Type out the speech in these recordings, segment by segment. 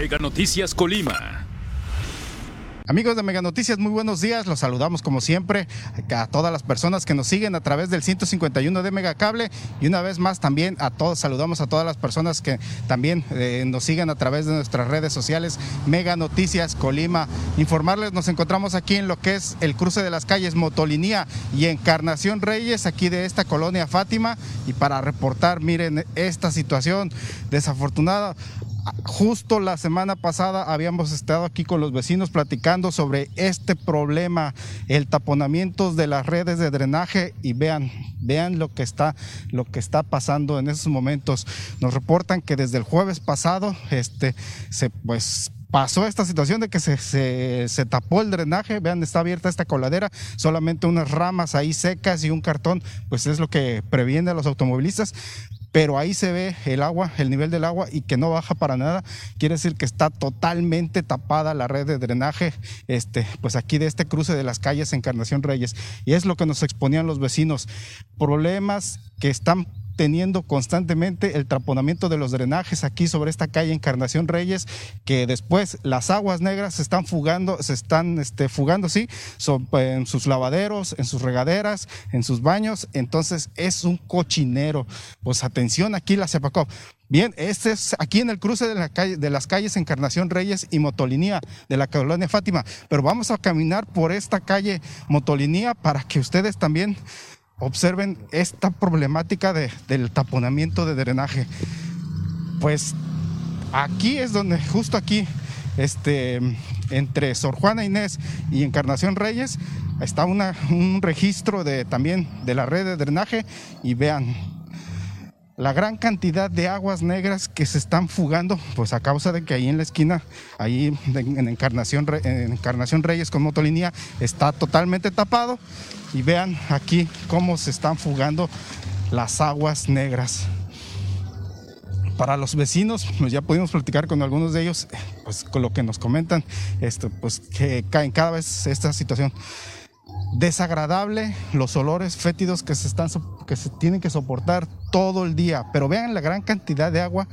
Mega Noticias Colima. Amigos de Mega Noticias, muy buenos días. Los saludamos como siempre a todas las personas que nos siguen a través del 151 de Megacable y una vez más también a todos saludamos a todas las personas que también eh, nos siguen a través de nuestras redes sociales Mega Noticias Colima. Informarles, nos encontramos aquí en lo que es el cruce de las calles Motolinía y Encarnación Reyes, aquí de esta colonia Fátima y para reportar, miren esta situación desafortunada justo la semana pasada habíamos estado aquí con los vecinos platicando sobre este problema, el taponamiento de las redes de drenaje y vean, vean lo que está, lo que está pasando en esos momentos. Nos reportan que desde el jueves pasado, este, se pues pasó esta situación de que se, se, se, tapó el drenaje, vean, está abierta esta coladera, solamente unas ramas ahí secas y un cartón, pues es lo que previene a los automovilistas, pero ahí se ve el agua, el nivel del agua y que no baja para nada, quiere decir que está totalmente tapada la red de drenaje, este, pues aquí de este cruce de las calles Encarnación Reyes. Y es lo que nos exponían los vecinos, problemas que están teniendo constantemente el traponamiento de los drenajes aquí sobre esta calle Encarnación Reyes, que después las aguas negras se están fugando, se están este, fugando, sí, en sus lavaderos, en sus regaderas, en sus baños, entonces es un cochinero. Pues atención aquí la Cepacop. Bien, este es aquí en el cruce de, la calle, de las calles Encarnación Reyes y Motolinía de la colonia Fátima, pero vamos a caminar por esta calle Motolinía para que ustedes también observen esta problemática del taponamiento de drenaje. Pues aquí es donde, justo aquí, este, entre Sor Juana Inés y Encarnación Reyes, está una, un registro de, también de la red de drenaje y vean la gran cantidad de aguas negras que se están fugando, pues a causa de que ahí en la esquina, ahí en Encarnación, en Encarnación Reyes con motolinía, está totalmente tapado y vean aquí cómo se están fugando las aguas negras. Para los vecinos, pues ya pudimos platicar con algunos de ellos, pues con lo que nos comentan, esto, pues que caen cada vez esta situación desagradable, los olores fétidos que se, están, que se tienen que soportar todo el día, pero vean la gran cantidad de agua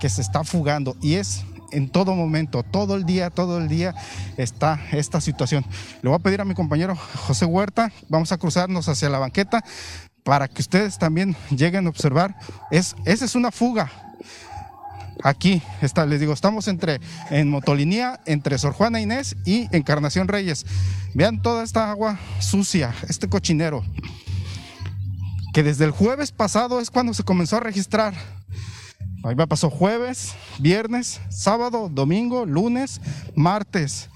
que se está fugando y es en todo momento, todo el día, todo el día está esta situación. Le voy a pedir a mi compañero José Huerta, vamos a cruzarnos hacia la banqueta para que ustedes también lleguen a observar. Es, esa es una fuga. Aquí está, les digo, estamos entre en motolinía entre Sor Juana Inés y Encarnación Reyes. Vean toda esta agua sucia, este cochinero, que desde el jueves pasado es cuando se comenzó a registrar. Ahí me pasó jueves, viernes, sábado, domingo, lunes, martes.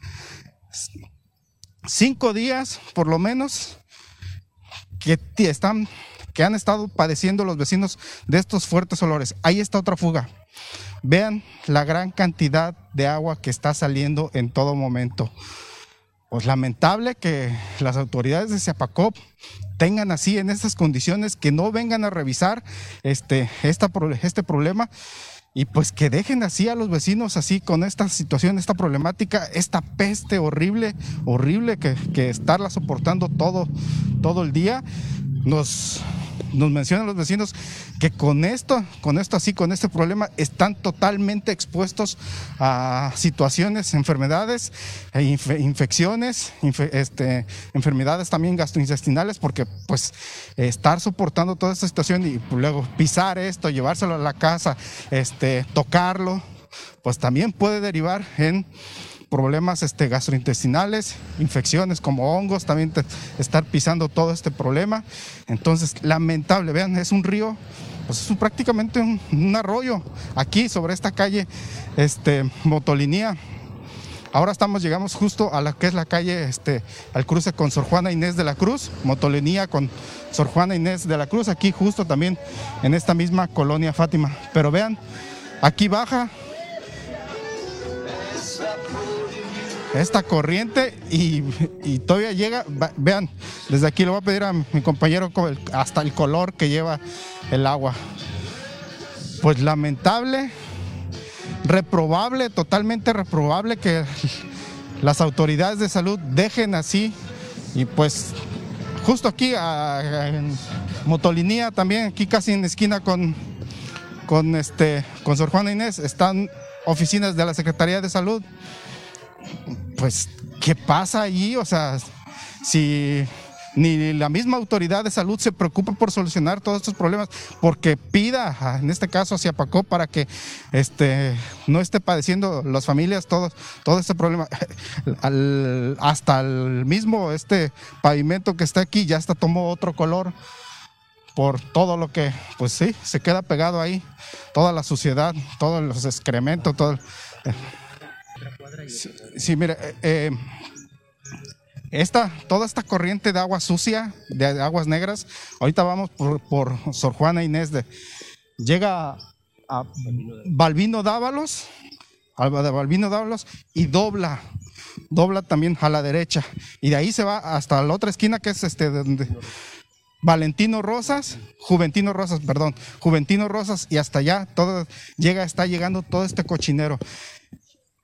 Cinco días, por lo menos, que están, que han estado padeciendo los vecinos de estos fuertes olores. Ahí está otra fuga. Vean la gran cantidad de agua que está saliendo en todo momento. Pues lamentable que las autoridades de Ciapacop tengan así en estas condiciones, que no vengan a revisar este, este problema y pues que dejen así a los vecinos así con esta situación, esta problemática, esta peste horrible, horrible que, que estarla soportando todo, todo el día. Nos, nos mencionan los vecinos que con esto, con esto así, con este problema, están totalmente expuestos a situaciones, enfermedades, e infecciones, este, enfermedades también gastrointestinales, porque pues estar soportando toda esta situación y luego pisar esto, llevárselo a la casa, este, tocarlo, pues también puede derivar en problemas este, gastrointestinales, infecciones como hongos, también estar pisando todo este problema. Entonces, lamentable, vean, es un río, pues es prácticamente un, arroyo aquí sobre esta calle este, Motolinía. Ahora estamos, llegamos justo a la que es la calle, este, al cruce con Sor Juana Inés de la Cruz, Motolinía con Sor Juana Inés de la Cruz, aquí justo también en esta misma colonia Fátima. Pero vean, aquí baja, esta corriente y, todavía llega, vean, desde aquí le voy a pedir a mi compañero hasta el color que lleva el agua. Pues lamentable, reprobable, totalmente reprobable que las autoridades de salud dejen así y pues justo aquí en Motolinía también, aquí casi en esquina con, con, este, con Sor Juana Inés, están oficinas de la Secretaría de Salud. Pues, ¿qué pasa allí? O sea, si ni la misma autoridad de salud se preocupa por solucionar todos estos problemas, porque pida, en este caso hacia Pacó, para que este, no esté padeciendo las familias todo, todo este problema. hasta el mismo este pavimento que está aquí ya hasta tomó otro color por todo lo que, pues sí, se queda pegado ahí, toda la suciedad, todos los excrementos, todo. Sí, mire, eh, eh esta, toda esta corriente de agua sucia, de aguas negras, ahorita vamos por, por Sor Juana Inés de, llega a Balbino Dávalos, de Balbino Dávalos y dobla, dobla también a la derecha y de ahí se va hasta la otra esquina que es este donde Valentino Rosas, Juventino Rosas, perdón, Juventino Rosas y hasta allá todo llega, está llegando todo este cochinero.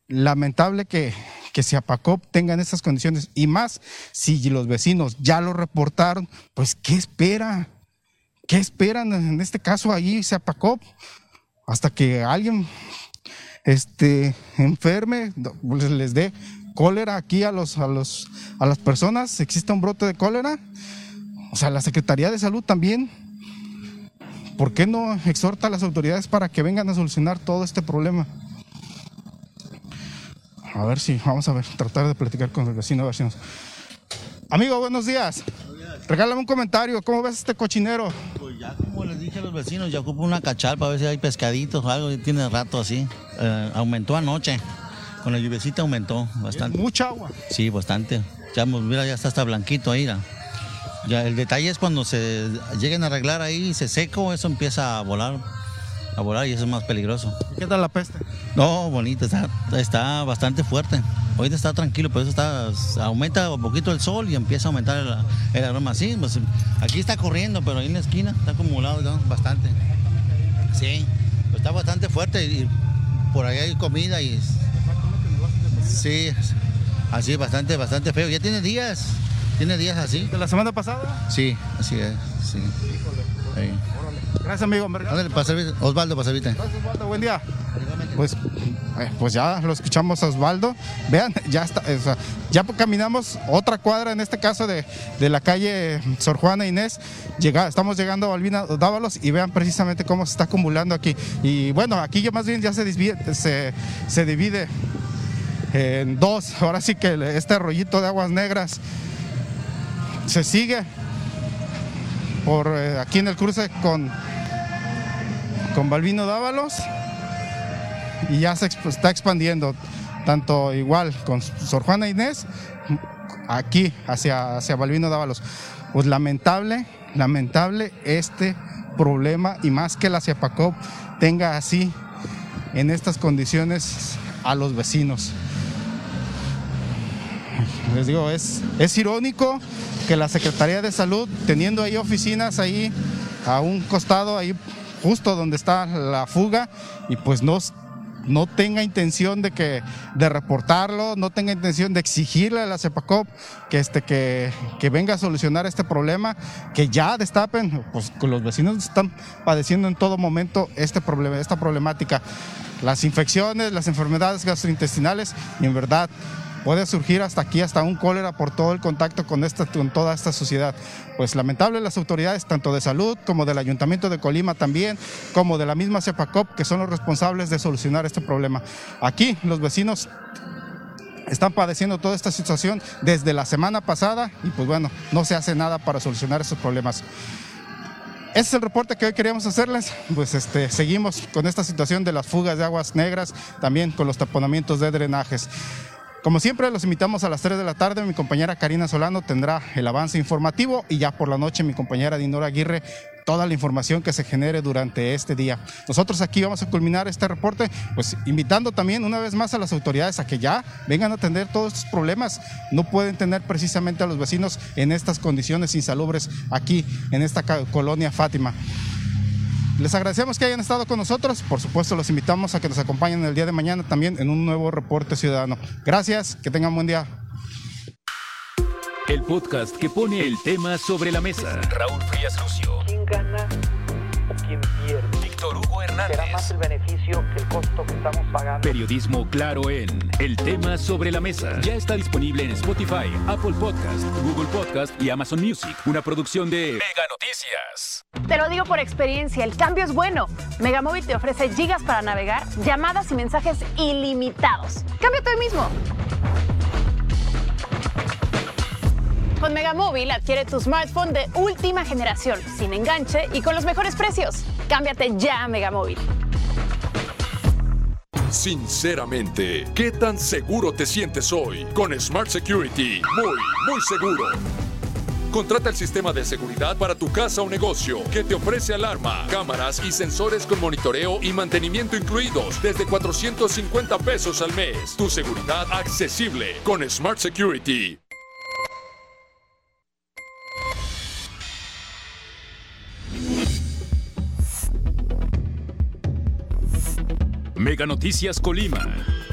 Lamentable que, que Apacop tengan esas condiciones. Y más, si los vecinos ya lo reportaron, pues ¿qué espera? ¿Qué esperan en este caso ahí Apacop? Hasta que alguien este, enferme, pues, les dé cólera aquí a, los, a, los, a las personas, existe un brote de cólera. O sea, la Secretaría de Salud también, ¿por qué no exhorta a las autoridades para que vengan a solucionar todo este problema? A ver si, vamos a ver, tratar de platicar con el vecino, vecinos. Amigo, buenos días. Regálame un comentario, ¿cómo ves este cochinero? Pues ya como les dije a los vecinos, ya ocupo una cachal para ver si hay pescaditos o algo, tiene rato así. Eh, aumentó anoche, con la lluvecita aumentó bastante. ¿Mucha agua? Sí, bastante. Ya, mira, ya está hasta blanquito ahí. Ya, el detalle es cuando se lleguen a arreglar ahí, se seco, eso empieza a volar a volar y eso es más peligroso. ¿Qué tal la peste? No, bonito, está, está bastante fuerte. Hoy está tranquilo, pero eso está, aumenta un poquito el sol y empieza a aumentar el, aroma. Sí, pues, aquí está corriendo, pero ahí en la esquina está acumulado bastante. Sí, pues está bastante fuerte y por ahí hay comida y... Sí, así bastante, bastante feo. Ya tiene días, tiene días así. ¿De la semana pasada? Sí, así es, sí. Gracias, amigo. Osvaldo, para Gracias, Osvaldo. Buen día. Pues, eh, pues ya lo escuchamos a Osvaldo. Vean, ya está, ya caminamos otra cuadra, en este caso de, la calle Sor Juana Inés. Llega, estamos llegando a Balbina Dávalos y vean precisamente cómo se está acumulando aquí. Y bueno, aquí ya más bien ya se divide, se, se divide en dos. Ahora sí que este rollito de aguas negras se sigue por eh, aquí en el cruce con, con Dávalos y ya se está expandiendo, tanto igual con Sor Juana Inés, aquí hacia, hacia Dávalos. Pues lamentable, lamentable este problema y más que la CIAPACOP tenga así en estas condiciones a los vecinos. Les digo, es, es irónico que la Secretaría de Salud, teniendo ahí oficinas ahí a un costado, ahí justo donde está la fuga, y pues no, no tenga intención de que de reportarlo, no tenga intención de exigirle a la CEPACOP que este que, que venga a solucionar este problema, que ya destapen, pues los vecinos están padeciendo en todo momento este problema, esta problemática, las infecciones, las enfermedades gastrointestinales y en verdad puede surgir hasta aquí, hasta un cólera por todo el contacto con, esta, con toda esta sociedad. Pues lamentable las autoridades, tanto de salud como del Ayuntamiento de Colima también, como de la misma CEPACOP, que son los responsables de solucionar este problema. Aquí los vecinos están padeciendo toda esta situación desde la semana pasada y pues bueno, no se hace nada para solucionar esos problemas. Ese es el reporte que hoy queríamos hacerles. Pues este, seguimos con esta situación de las fugas de aguas negras, también con los taponamientos de drenajes. Como siempre, los invitamos a las 3 de la tarde. Mi compañera Karina Solano tendrá el avance informativo y ya por la noche mi compañera Dinora Aguirre toda la información que se genere durante este día. Nosotros aquí vamos a culminar este reporte, pues invitando también una vez más a las autoridades a que ya vengan a atender todos estos problemas. No pueden tener precisamente a los vecinos en estas condiciones insalubres aquí en esta colonia Fátima. Les agradecemos que hayan estado con nosotros. Por supuesto, los invitamos a que nos acompañen el día de mañana también en un nuevo reporte ciudadano. Gracias, que tengan buen día. El podcast que pone el tema sobre la mesa. Raúl Frías Lucio. ¿Quién gana? quien pierde. Víctor Hugo Hernández. Será más el beneficio que el costo que estamos pagando. Periodismo claro en El tema sobre la mesa. Ya está disponible en Spotify, Apple Podcast, Google Podcast y Amazon Music. Una producción de Mega Noticias. Te lo digo por experiencia, el cambio es bueno. Megamóvil te ofrece gigas para navegar, llamadas y mensajes ilimitados. Cámbiate hoy mismo. Con Megamóvil adquiere tu smartphone de última generación, sin enganche y con los mejores precios. Cámbiate ya a Megamóvil. Sinceramente, ¿qué tan seguro te sientes hoy? Con Smart Security, muy, muy seguro. Contrata el sistema de seguridad para tu casa o negocio que te ofrece alarma, cámaras y sensores con monitoreo y mantenimiento incluidos desde 450 pesos al mes. Tu seguridad accesible con Smart Security. Mega Noticias Colima.